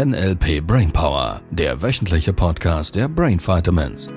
NLP Brainpower, der wöchentliche Podcast der Brain Vitamins.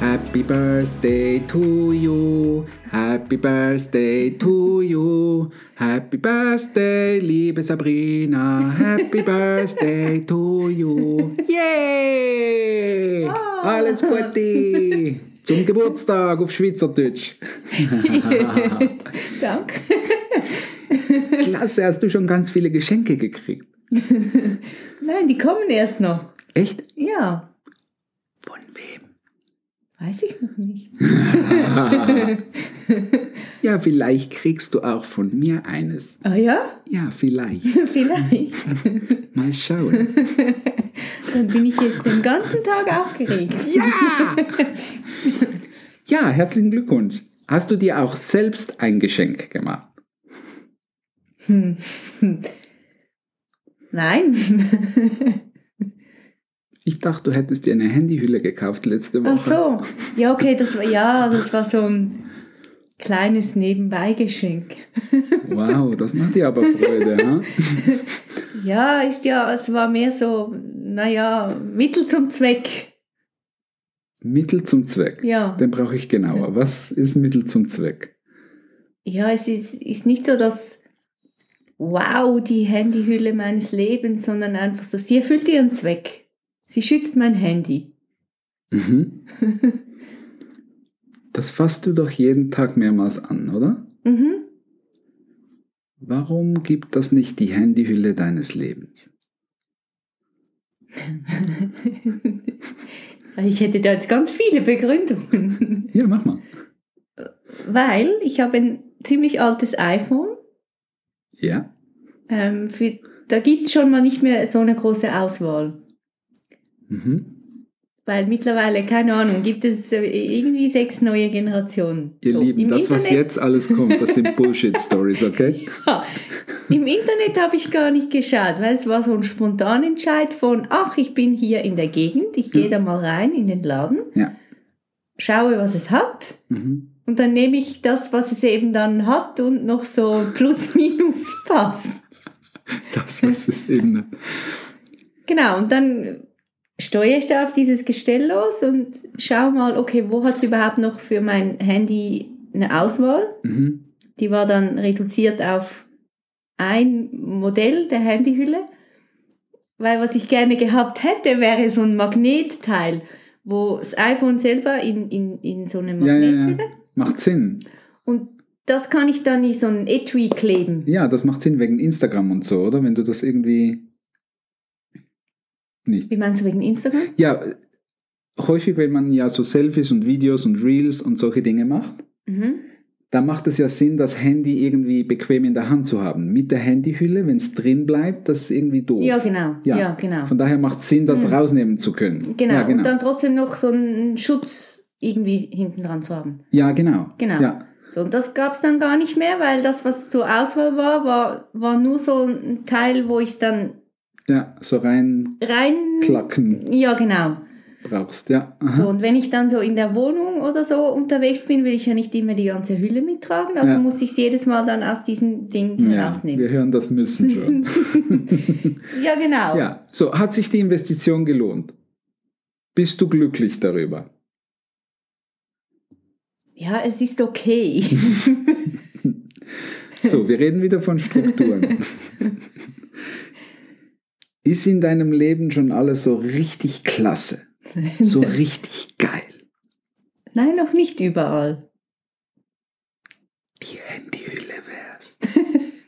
Happy Birthday to you, Happy Birthday to you, Happy Birthday, liebe Sabrina, Happy Birthday to you. Yay! Alles Gute! Zum Geburtstag auf Schweizerdeutsch. Danke. Klasse, hast du schon ganz viele Geschenke gekriegt? Nein, die kommen erst noch. Echt? Ja, Von wem? weiß ich noch nicht. Ja, vielleicht kriegst du auch von mir eines. Ah ja? Ja, vielleicht. Vielleicht. Mal schauen. Dann bin ich jetzt den ganzen Tag aufgeregt. Ja! Ja, herzlichen Glückwunsch. Hast du dir auch selbst ein Geschenk gemacht? Nein. Ich dachte, du hättest dir eine Handyhülle gekauft letzte Woche. Ach so. Ja, okay, das war, ja, das war so ein kleines Nebenbeigeschenk. Wow, das macht dir aber Freude, ha? Ja, ist ja, es war mehr so, naja, Mittel zum Zweck. Mittel zum Zweck. Ja. Den brauche ich genauer. Was ist Mittel zum Zweck? Ja, es ist, ist nicht so das Wow, die Handyhülle meines Lebens, sondern einfach so, sie erfüllt ihren Zweck. Sie schützt mein Handy. Mhm. Das fasst du doch jeden Tag mehrmals an, oder? Mhm. Warum gibt das nicht die Handyhülle deines Lebens? Ich hätte da jetzt ganz viele Begründungen. Ja, mach mal. Weil ich habe ein ziemlich altes iPhone. Ja. Ähm, für, da gibt es schon mal nicht mehr so eine große Auswahl. Mhm. Weil mittlerweile, keine Ahnung, gibt es irgendwie sechs neue Generationen. Ihr So, Lieben, das, was Internet- jetzt alles kommt, das sind Bullshit-Stories, okay? Ja, Im Internet habe ich gar nicht geschaut, weil es war so ein Spontanentscheid von, ach, ich bin hier in der Gegend, ich gehe da mal rein in den Laden, Ja. schaue, was es hat Mhm. und dann nehme ich das, was es eben dann hat und noch so plus minus passt. Das was ist eben nicht. Genau, und dann steuere ich da auf dieses Gestell los und schaue mal, okay, wo hat es überhaupt noch für mein Handy eine Auswahl? Mhm. Die war dann reduziert auf ein Modell der Handyhülle. Weil was ich gerne gehabt hätte, wäre so ein Magnetteil, wo das iPhone selber in, in, in so eine Ja, ja, Magnethülle. ja. Macht Sinn. Und das kann ich dann in so ein Etui kleben. Ja, das macht Sinn wegen Instagram und so, oder? Wenn du das irgendwie nicht. Wie meinst du wegen Instagram? Ja, häufig, wenn man ja so Selfies und Videos und Reels und solche Dinge macht, Mhm. da macht es ja Sinn, das Handy irgendwie bequem in der Hand zu haben. Mit der Handyhülle, wenn es drin bleibt, das ist irgendwie doof. Ja, genau. Ja. Ja, genau. Von daher macht es Sinn, das Mhm. rausnehmen zu können. Genau. Ja, genau. Und dann trotzdem noch so einen Schutz irgendwie hinten dran zu haben. ja, genau. Genau. Ja. So, und das gab es dann gar nicht mehr, weil das, was zur Auswahl war, war, war nur so ein Teil, wo ich es dann ja, so rein rein. klacken Ja, genau. brauchst. Ja. Aha. So, und wenn ich dann so in der Wohnung oder so unterwegs bin, will ich ja nicht immer die ganze Hülle mittragen. Also Ja. muss ich es jedes Mal dann aus diesem Ding ja, herausnehmen. wir hören das müssen schon. Ja, genau. ja, so, hat sich die Investition gelohnt? Bist du glücklich darüber? Ja, es ist okay. So, wir reden wieder von Strukturen. Ist in deinem Leben schon alles so richtig klasse? So richtig geil? Nein, noch nicht überall. Die Handyhülle wär's.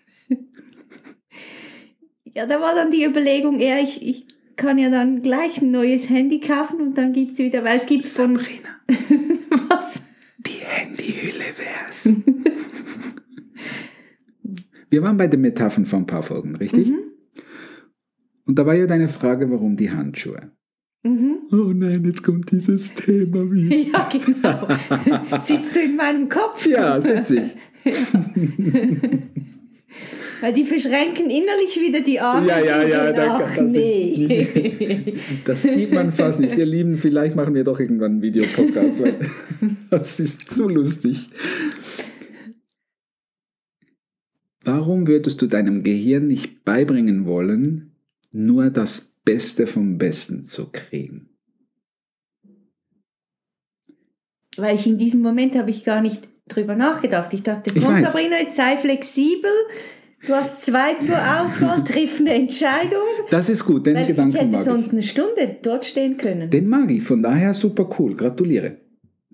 Ja, da war dann die Überlegung eher, ich, ich kann ja dann gleich ein neues Handy kaufen und dann gibt es wieder, weil es gibt von... Sabrina, Was? die Handyhülle wär's. Wir waren bei den Metaphern vor ein paar Folgen, richtig? Mhm. Und da war ja deine Frage, warum die Handschuhe? Mhm. Oh nein, jetzt kommt dieses Thema wieder. Ja, genau. Sitzt du in meinem Kopf? Ja, sitze ich. Weil die verschränken innerlich wieder die Arme. Ja, ja, ja, da- Ach, das nee. Das sieht man fast nicht. Ihr Lieben, vielleicht machen wir doch irgendwann einen Videopodcast, weil das ist zu lustig. Warum würdest du deinem Gehirn nicht beibringen wollen, nur das Beste vom Besten zu kriegen? Weil ich in diesem Moment habe ich gar nicht drüber nachgedacht. Ich dachte, Ich komm weiß. Sabrina, jetzt sei flexibel. Du hast zwei zur Auswahl, triff eine Entscheidung. Das ist gut, den ich Gedanken hätte mag ich. sonst eine Stunde dort stehen können. Den mag ich, von daher super cool. Gratuliere.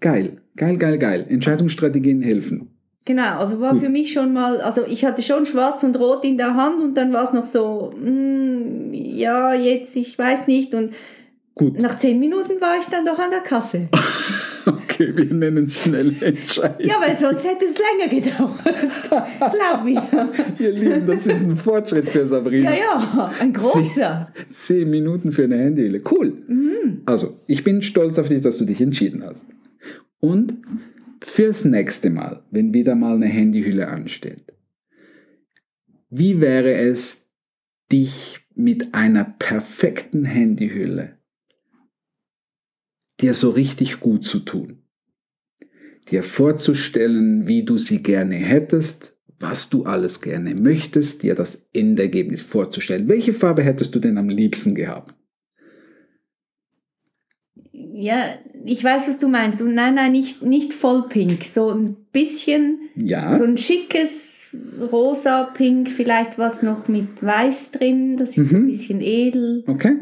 Geil, geil, geil, geil. Entscheidungsstrategien helfen. Genau, also war für mich schon mal, also ich hatte schon schwarz und rot in der Hand und dann war es noch so, mm, ja, jetzt, ich weiß nicht. Und Gut, nach zehn Minuten war ich dann doch an der Kasse. okay, wir nennen es schnelle Entscheidung. Ja, weil sonst hätte es länger gedauert. Glaub mir. Ihr Lieben, das ist ein Fortschritt für Sabrina. Ja, ja, ein großer. Zehn Minuten für eine Handyhülle. Cool. Mhm. Also, ich bin stolz auf dich, dass du dich entschieden hast. Und fürs nächste Mal, wenn wieder mal eine Handyhülle ansteht, wie wäre es, dich mit einer perfekten Handyhülle dir so richtig gut zu tun? Dir vorzustellen, wie du sie gerne hättest, was du alles gerne möchtest, dir das Endergebnis vorzustellen. Welche Farbe hättest du denn am liebsten gehabt? Ja, ich weiß, was du meinst. Und nein, nein, nicht, nicht voll pink. So ein bisschen, Ja. so ein schickes rosa Pink, vielleicht was noch mit weiß drin. Das ist so ein Mhm. bisschen edel. Okay,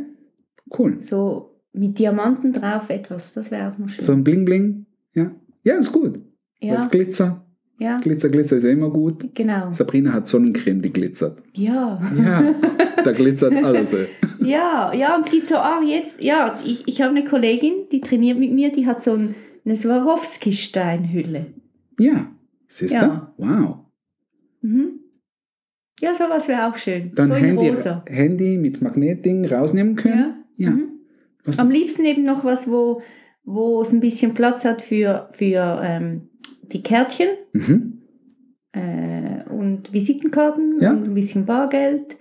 cool. So mit Diamanten drauf etwas. Das wäre auch noch schön. So ein Bling Bling. Ja, ja ist gut. ja, Das Glitzer. ja, Glitzer, Glitzer ist ja immer gut. genau. Sabrina hat Sonnencreme, die glitzert. Ja. Ja, da glitzert alles. ey. Ja, ja, und es gibt so, ah, jetzt, ja, ich, ich habe eine Kollegin, die trainiert mit mir, die hat so ein, eine Swarovski-Steinhülle. Ja, siehst du? Ja. Wow. Mhm. Ja, sowas wäre auch schön. Dann so Handy. Handy mit Magnetding rausnehmen können. Ja. Ja. Mhm. Am liebsten eben noch was, wo, wo es ein bisschen Platz hat für, für ähm, die Kärtchen Mhm. äh, und Visitenkarten Ja. und ein bisschen Bargeld.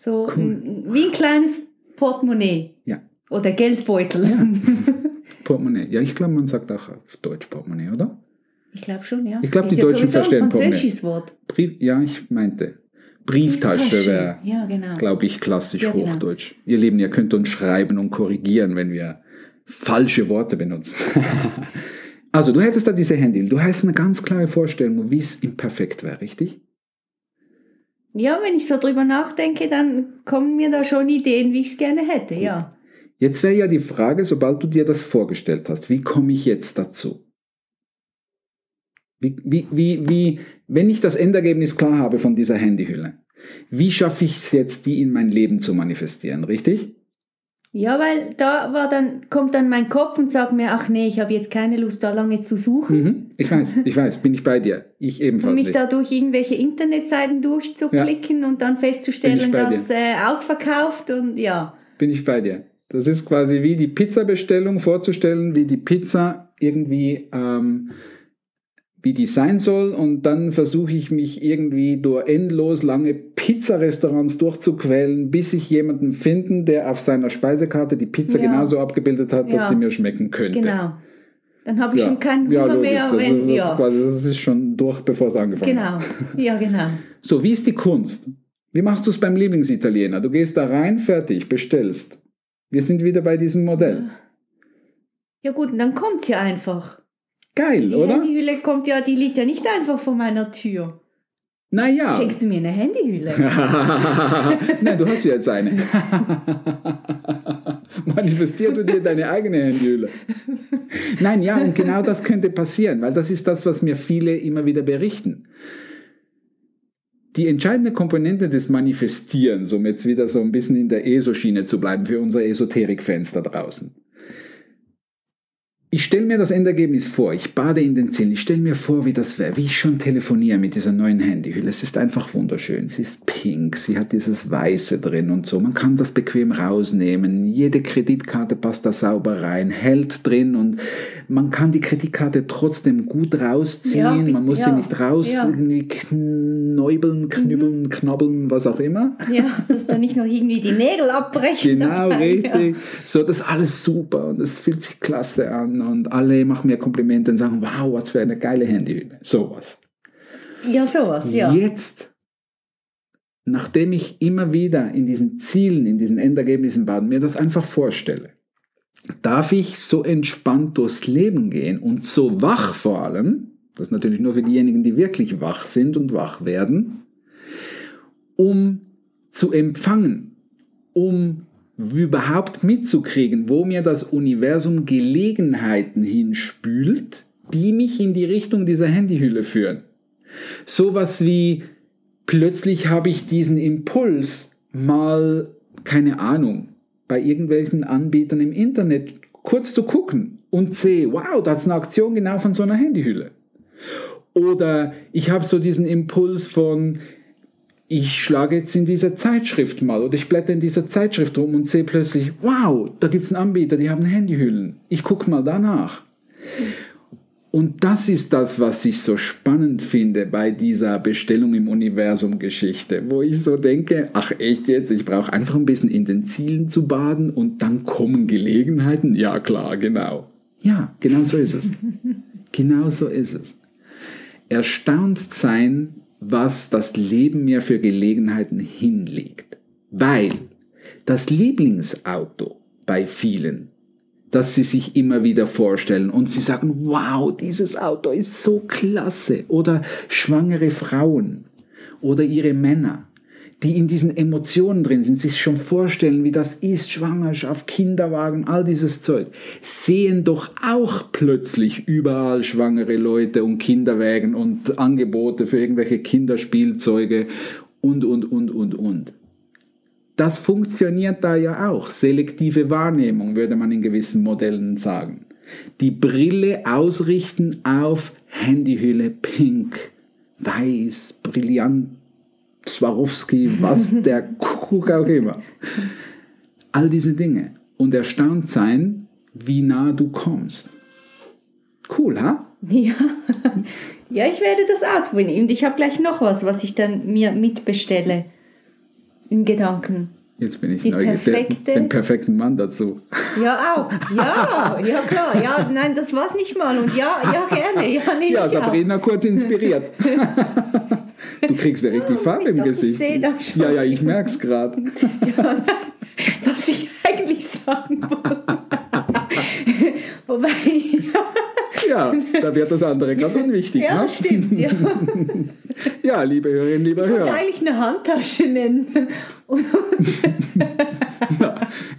So Cool. wie ein kleines Portemonnaie. Ja. Oder Geldbeutel. Portemonnaie. Ja, ich glaube, man sagt auch auf Deutsch Portemonnaie, oder? Ich glaube schon, ja. Ich glaub, Ist die ja Deutschen verstehen ein Portemonnaie. französisches Wort. Brief, ja, ich meinte. Brieftasche wäre, Ja, genau. glaube ich, klassisch Ja, genau. Hochdeutsch. Ihr Lieben, ihr könnt uns schreiben und korrigieren, wenn wir falsche Worte benutzen. also, du hättest da diese Handy. Du hast eine ganz klare Vorstellung, wie es imperfekt wäre, richtig? Ja, wenn ich so drüber nachdenke, dann kommen mir da schon Ideen, wie ich es gerne hätte, ja. Jetzt wäre ja die Frage, sobald du dir das vorgestellt hast, wie komme ich jetzt dazu? Wie, wie, wie, wie, wenn ich das Endergebnis klar habe von dieser Handyhülle, wie schaffe ich es jetzt, die in mein Leben zu manifestieren, richtig? Ja, weil da war dann, kommt dann mein Kopf und sagt mir, ach nee, ich habe jetzt keine Lust, da lange zu suchen. Mhm. Ich weiß, ich weiß, bin ich bei dir. Ich Und ebenfalls mich nicht. da durch irgendwelche Internetseiten durchzuklicken und dann festzustellen, dass äh, ausverkauft und ja. Bin ich bei dir. Das ist quasi wie die Pizzabestellung vorzustellen, wie die Pizza irgendwie, ähm, wie die sein soll. Und dann versuche ich mich irgendwie durch endlos lange Pizzarestaurants durchzuquälen, bis ich jemanden finden, der auf seiner Speisekarte die Pizza Ja. genauso abgebildet hat, dass Ja. sie mir schmecken könnte. Genau. Dann habe ich Ja, schon keinen ja, Hunger logisch. mehr. Das, wenn, ist, das, ja. ist quasi, das ist schon durch, bevor es angefangen hat. Genau. Ja, genau. So, wie ist die Kunst? Wie machst du es beim Lieblingsitaliener? Du gehst da rein, fertig, bestellst. Wir sind wieder bei diesem Modell. Ja gut, und dann kommt ja einfach. Geil, Die oder? Handyhülle kommt ja, die liegt ja nicht einfach vor meiner Tür. Naja. Schenkst du mir eine Handyhülle? Nein, du hast ja jetzt eine. Manifestier du dir deine eigene Handyhülle. Nein, ja, und genau das könnte passieren, weil das ist das, was mir viele immer wieder berichten. Die entscheidende Komponente des Manifestierens, um jetzt wieder so ein bisschen in der ESO-Schiene zu bleiben für unsere Esoterik-Fans da draußen. Ich stelle mir das Endergebnis vor, ich bade in den Zielen, ich stelle mir vor, wie das wäre, wie ich schon telefoniere mit dieser neuen Handyhülle. Es ist einfach wunderschön, sie ist pink, sie hat dieses Weiße drin und so. Man kann das bequem rausnehmen, jede Kreditkarte passt da sauber rein, hält drin und man kann die Kreditkarte trotzdem gut rausziehen, Ja, man muss sie ja, nicht raus ja. irgendwie knäubeln, knüppeln, knobbeln, was auch immer. ja, dass da nicht noch irgendwie die Nägel abbrechen. Genau, dabei, richtig. So, das ist alles super und es fühlt sich klasse an und alle machen mir Komplimente und sagen, wow, was für eine geile Handyhülle. Sowas. Ja, ja sowas, ja. Jetzt nachdem ich immer wieder in diesen Zielen, in diesen Endergebnissen baden, mir das einfach vorstelle, darf ich so entspannt durchs Leben gehen und so wach vor allem, das ist natürlich nur für diejenigen, die wirklich wach sind und wach werden, um zu empfangen, um überhaupt mitzukriegen, wo mir das Universum Gelegenheiten hinspült, die mich in die Richtung dieser Handyhülle führen. Sowas wie plötzlich habe ich diesen Impuls, mal, keine Ahnung, bei irgendwelchen Anbietern im Internet kurz zu gucken und sehe, wow, da ist eine Aktion genau von so einer Handyhülle. Oder ich habe so diesen Impuls von, ich schlage jetzt in dieser Zeitschrift mal oder ich blätter in dieser Zeitschrift rum und sehe plötzlich, wow, da gibt es einen Anbieter, die haben Handyhüllen. Ich gucke mal danach. Und das ist das, was ich so spannend finde bei dieser Bestellung im Universum Geschichte, wo ich so denke, ach echt jetzt, ich brauche einfach ein bisschen in den Zielen zu baden und dann kommen Gelegenheiten. Ja klar, genau. Ja, genau so ist es. genau so ist es. Erstaunt sein, was das Leben mir für Gelegenheiten hinlegt. Weil das Lieblingsauto bei vielen dass sie sich immer wieder vorstellen und sie sagen, wow, dieses Auto ist so klasse. Oder schwangere Frauen oder ihre Männer, die in diesen Emotionen drin sind, sich schon vorstellen, wie das ist, Schwangerschaft, Kinderwagen, all dieses Zeug, sehen doch auch plötzlich überall schwangere Leute und Kinderwagen und Angebote für irgendwelche Kinderspielzeuge und, und, und, und, und. Das funktioniert da ja auch. Selektive Wahrnehmung würde man in gewissen Modellen sagen. Die Brille ausrichten auf Handyhülle pink, weiß, brillant, Swarovski, was der Kuckuck auch immer. All diese Dinge. Und erstaunt sein, wie nah du kommst. Cool, ha? Ja. ja, ich werde das ausprobieren. Und ich habe gleich noch was, was ich dann mir mitbestelle in Gedanken. Jetzt bin ich Die neugierig. perfekte- Den, den perfekten Mann dazu. Ja, auch. Ja, ja, klar. Ja, nein, das war's nicht mal. Und ja, ja, gerne. Ja, nee, Ja, ich auch. Sabrina kurz inspiriert. Du kriegst ja richtig Farbe im doch, ich Gesicht. seh das schon. Ja, ja, ich merk's gerade. Ja, was ich eigentlich sagen wollte. Wobei, ja, Ja, da wird das andere gerade unwichtig. ja, ne? das stimmt. Ja. Ja, liebe Hörerinnen, lieber Ich Hörer. eigentlich eine Handtasche nennen. Und,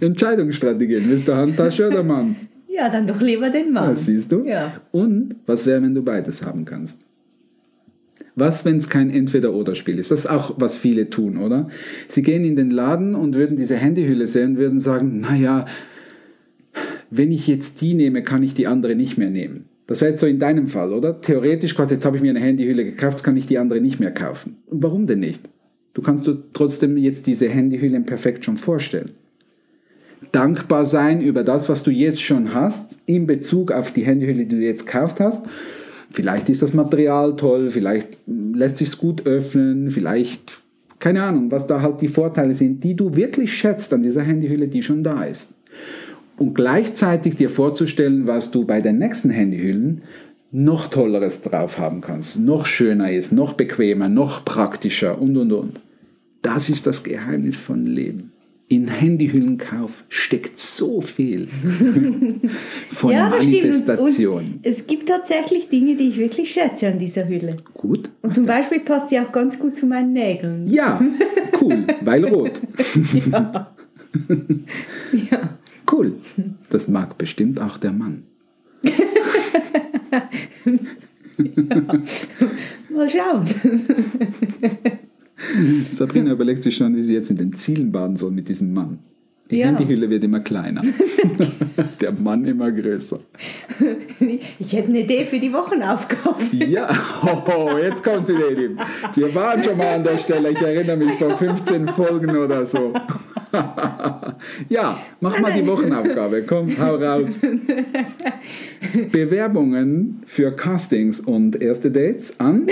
Entscheidungsstrategien. Willst du Handtasche oder Mann? ja, dann doch lieber den Mann. Ja, siehst du? Ja. Und was wäre, wenn du beides haben kannst? Was, wenn es kein Entweder-Oder-Spiel ist? Das ist auch, was viele tun, oder? Sie gehen in den Laden und würden diese Handyhülle sehen und würden sagen, naja, wenn ich jetzt die nehme, kann ich die andere nicht mehr nehmen. Das wäre jetzt so in deinem Fall, oder? Theoretisch quasi, jetzt habe ich mir eine Handyhülle gekauft, jetzt kann ich die andere nicht mehr kaufen. Warum denn nicht? Du kannst du trotzdem jetzt diese Handyhülle perfekt schon vorstellen dankbar sein über das, was du jetzt schon hast, in Bezug auf die Handyhülle, die du jetzt gekauft hast. Vielleicht ist das Material toll, vielleicht lässt sich gut öffnen, vielleicht, keine Ahnung, was da halt die Vorteile sind, die du wirklich schätzt an dieser Handyhülle, die schon da ist. Und gleichzeitig dir vorzustellen, was du bei den nächsten Handyhüllen noch tolleres drauf haben kannst, noch schöner ist, noch bequemer, noch praktischer und und und. Das ist das Geheimnis von Leben. In Handyhüllenkauf steckt so viel von ja, Manifestation. es gibt tatsächlich Dinge, die ich wirklich schätze an dieser Hülle. Gut. Und zum Beispiel passt sie auch ganz gut zu meinen Nägeln. Ja, cool, weil rot. Ja. Cool. Das mag bestimmt auch der Mann. Mal schauen. Sabrina überlegt sich schon, wie sie jetzt in den Zielen baden soll mit diesem Mann. Die Ja. Handyhülle wird immer kleiner. der Mann immer größer. Ich hätte eine Idee für die Wochenaufgabe. Ja, oh, jetzt kommt sie, Lady. Wir waren schon mal an der Stelle. Ich erinnere mich vor 15 Folgen oder so. ja, mach mal die Wochenaufgabe. Komm, hau raus. Bewerbungen für Castings und erste Dates an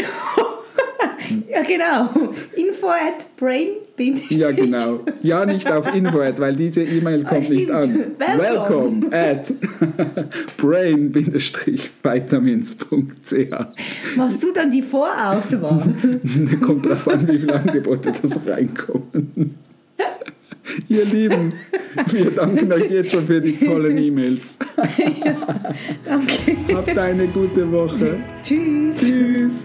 Ja, genau. Info at brain Ja, genau. Ja, nicht auf info at, weil diese E-Mail kommt Ah, nicht an. Welcome. Welcome at brain-vitamins.ch. Machst du dann die Vorauswahl? Kommt drauf an, wie viele Angebote das reinkommen. Ihr Lieben, wir danken euch jetzt schon für die tollen E-Mails. Danke. Habt eine gute Woche. Tschüss. Tschüss.